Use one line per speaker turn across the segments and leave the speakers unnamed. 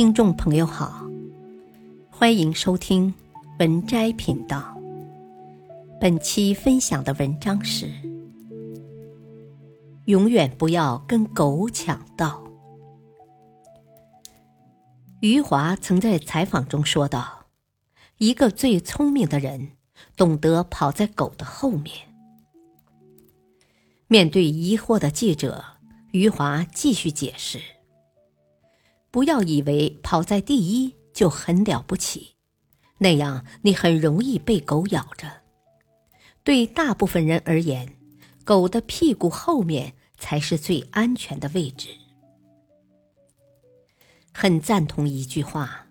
听众朋友好，欢迎收听文摘频道。本期分享的文章是：永远不要跟狗抢道。余华曾在采访中说道：“一个最聪明的人，懂得跑在狗的后面。”面对疑惑的记者，余华继续解释。不要以为跑在第一就很了不起，那样你很容易被狗咬着。对大部分人而言，狗的屁股后面才是最安全的位置。很赞同一句话：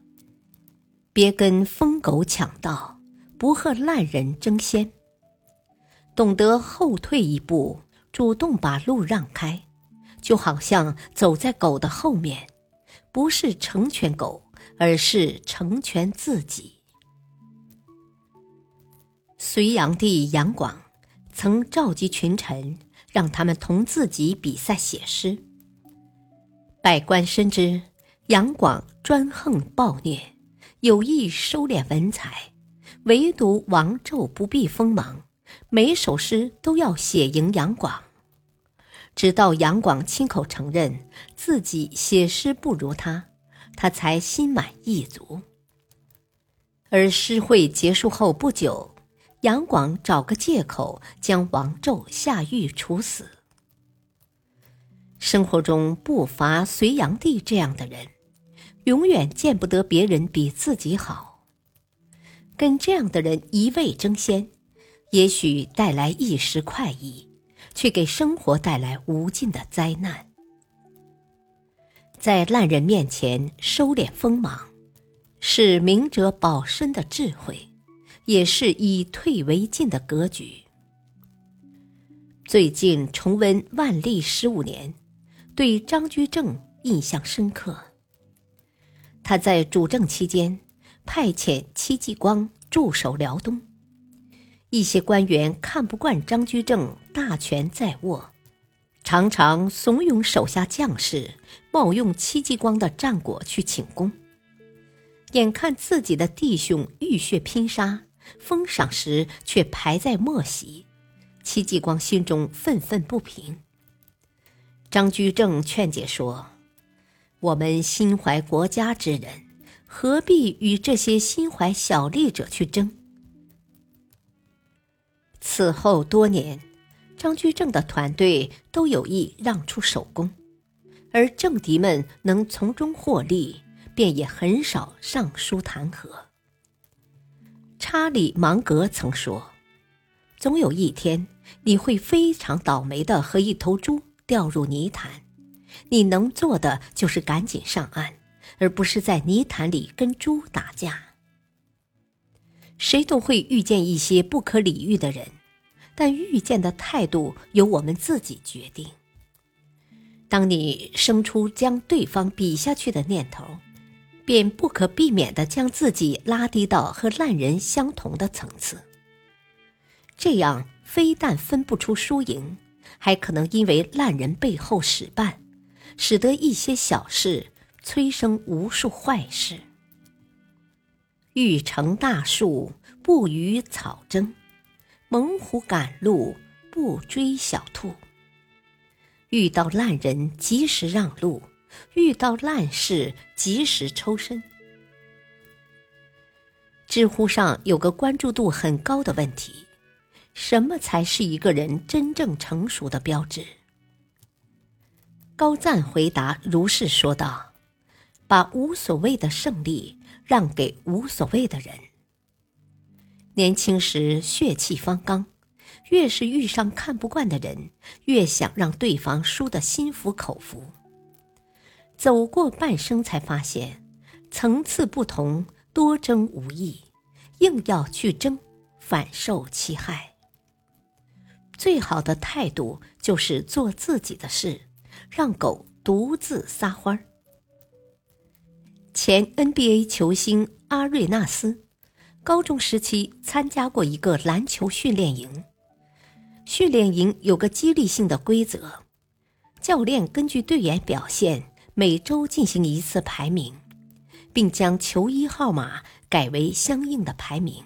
别跟疯狗抢道，不和烂人争先。懂得后退一步，主动把路让开，就好像走在狗的后面。不是成全狗，而是成全自己。隋炀帝杨广曾召集群臣，让他们同自己比赛写诗。百官深知杨广专横暴虐，有意收敛文采，唯独王胄不避锋芒，每首诗都要写赢杨广。直到杨广亲口承认自己写诗不如他，他才心满意足。而诗会结束后不久，杨广找个借口将王胄下狱处死。生活中不乏隋炀帝这样的人，永远见不得别人比自己好。跟这样的人一味争先，也许带来一时快意。却给生活带来无尽的灾难。在烂人面前收敛锋芒，是明哲保身的智慧，也是以退为进的格局。最近重温万历十五年，对张居正印象深刻。他在主政期间，派遣戚继光驻守辽东。一些官员看不惯张居正大权在握，常常怂恿手下将士冒用戚继光的战果去请功。眼看自己的弟兄浴血拼杀，封赏时却排在末席，戚继光心中愤愤不平。张居正劝解说：“我们心怀国家之人，何必与这些心怀小利者去争？”此后多年，张居正的团队都有意让出首功，而政敌们能从中获利，便也很少上书弹劾。查理芒格曾说：“总有一天，你会非常倒霉的和一头猪掉入泥潭，你能做的就是赶紧上岸，而不是在泥潭里跟猪打架。”谁都会遇见一些不可理喻的人，但遇见的态度由我们自己决定。当你生出将对方比下去的念头，便不可避免地将自己拉低到和烂人相同的层次。这样非但分不出输赢，还可能因为烂人背后使绊，使得一些小事催生无数坏事。欲成大树，不与草争；猛虎赶路，不追小兔。遇到烂人，及时让路；遇到烂事，及时抽身。知乎上有个关注度很高的问题：什么才是一个人真正成熟的标志？高赞回答如是说道：“把无所谓的胜利。”让给无所谓的人。年轻时血气方刚，越是遇上看不惯的人，越想让对方输得心服口服。走过半生，才发现层次不同，多争无益，硬要去争，反受其害。最好的态度就是做自己的事，让狗独自撒欢儿。前 NBA 球星阿瑞纳斯，高中时期参加过一个篮球训练营。训练营有个激励性的规则，教练根据队员表现，每周进行一次排名，并将球衣号码改为相应的排名。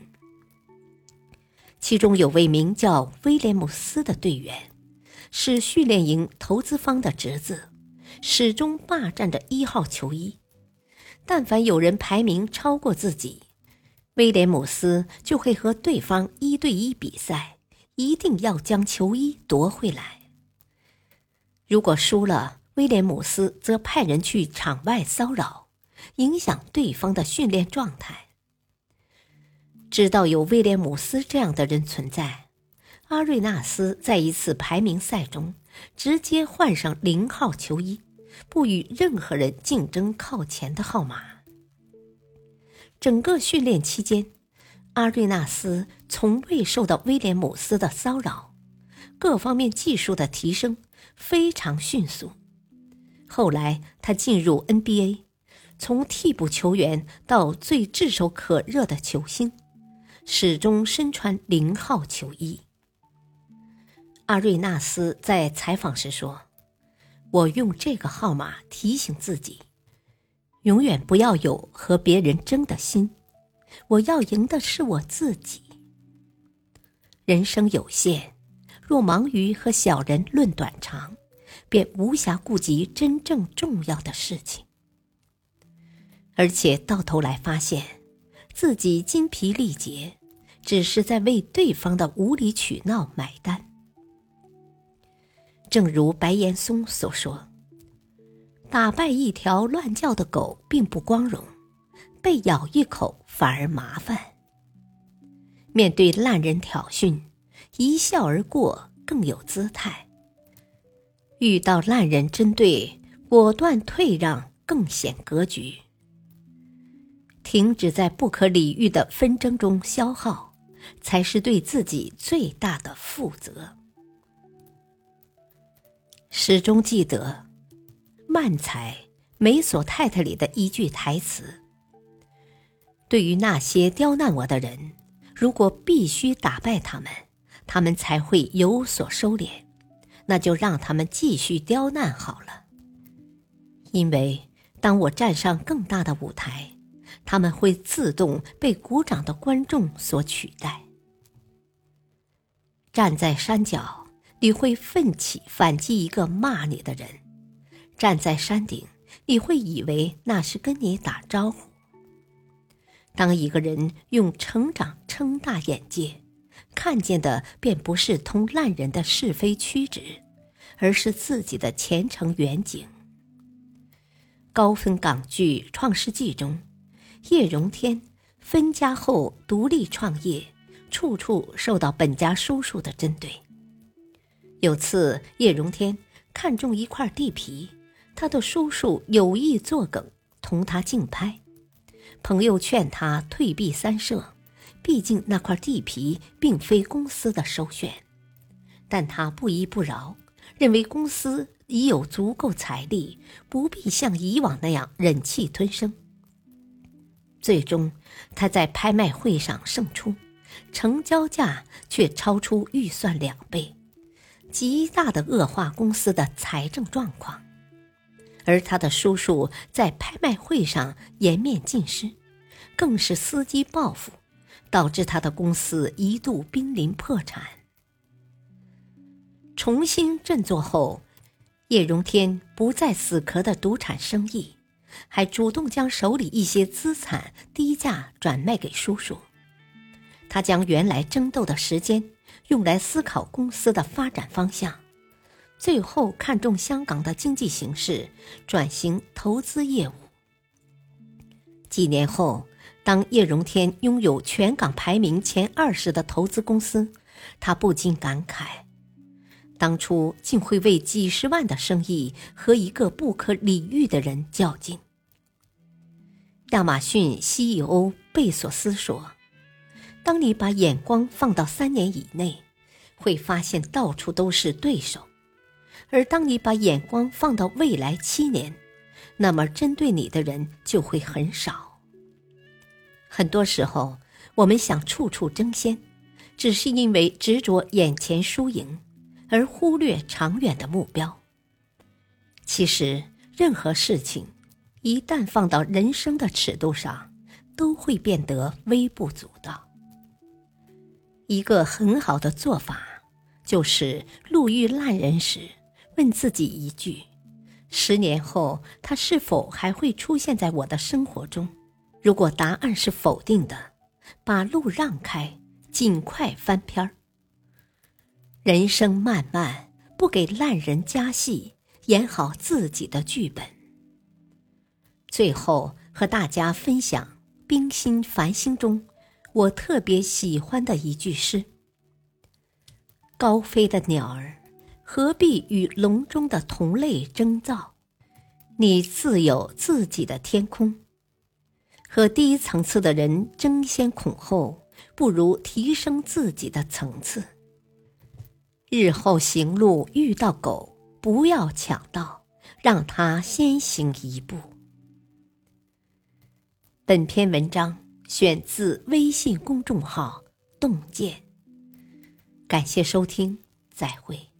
其中有位名叫威廉姆斯的队员，是训练营投资方的侄子，始终霸占着一号球衣。但凡有人排名超过自己，威廉姆斯就会和对方一对一比赛，一定要将球衣夺回来。如果输了，威廉姆斯则派人去场外骚扰，影响对方的训练状态。知道有威廉姆斯这样的人存在，阿瑞纳斯在一次排名赛中直接换上零号球衣，不与任何人竞争靠前的号码。整个训练期间，阿瑞纳斯从未受到威廉姆斯的骚扰，各方面技术的提升非常迅速。后来他进入 NBA，从替补球员到最炙手可热的球星。始终身穿零号球衣。阿瑞纳斯在采访时说：“我用这个号码提醒自己，永远不要有和别人争的心。我要赢的是我自己。人生有限，若忙于和小人论短长，便无暇顾及真正重要的事情。而且到头来发现。”自己筋疲力竭，只是在为对方的无理取闹买单。正如白岩松所说：“打败一条乱叫的狗并不光荣，被咬一口反而麻烦。面对烂人挑衅，一笑而过更有姿态；遇到烂人针对，果断退让更显格局。”停止在不可理喻的纷争中消耗，才是对自己最大的负责。始终记得《漫才美索太太》里的一句台词：“对于那些刁难我的人，如果必须打败他们，他们才会有所收敛，那就让他们继续刁难好了。因为当我站上更大的舞台。”他们会自动被鼓掌的观众所取代。站在山脚，你会奋起反击一个骂你的人；站在山顶，你会以为那是跟你打招呼。当一个人用成长撑大眼界，看见的便不是同烂人的是非曲直，而是自己的前程远景。高分港剧《创世纪》中。叶荣添分家后独立创业，处处受到本家叔叔的针对。有次，叶荣添看中一块地皮，他的叔叔有意作梗，同他竞拍。朋友劝他退避三舍，毕竟那块地皮并非公司的首选。但他不依不饶，认为公司已有足够财力，不必像以往那样忍气吞声。最终，他在拍卖会上胜出，成交价却超出预算两倍，极大的恶化公司的财政状况。而他的叔叔在拍卖会上颜面尽失，更是伺机报复，导致他的公司一度濒临破产。重新振作后，叶荣添不再死磕的赌场生意。还主动将手里一些资产低价转卖给叔叔。他将原来争斗的时间用来思考公司的发展方向，最后看中香港的经济形势，转型投资业务。几年后，当叶荣添拥有全港排名前二十的投资公司，他不禁感慨：当初竟会为几十万的生意和一个不可理喻的人较劲。亚马逊 CEO 贝索斯说：“当你把眼光放到三年以内，会发现到处都是对手；而当你把眼光放到未来七年，那么针对你的人就会很少。很多时候，我们想处处争先，只是因为执着眼前输赢，而忽略长远的目标。其实，任何事情。”一旦放到人生的尺度上，都会变得微不足道。一个很好的做法，就是路遇烂人时，问自己一句：十年后他是否还会出现在我的生活中？如果答案是否定的，把路让开，尽快翻篇儿。人生漫漫，不给烂人加戏，演好自己的剧本。最后和大家分享《冰心繁星》中。我特别喜欢的一句诗：“高飞的鸟儿，何必与笼中的同类争造？你自有自己的天空。和低层次的人争先恐后，不如提升自己的层次。日后行路遇到狗，不要抢道，让它先行一步。”本篇文章。选自微信公众号“洞见”，感谢收听，再会。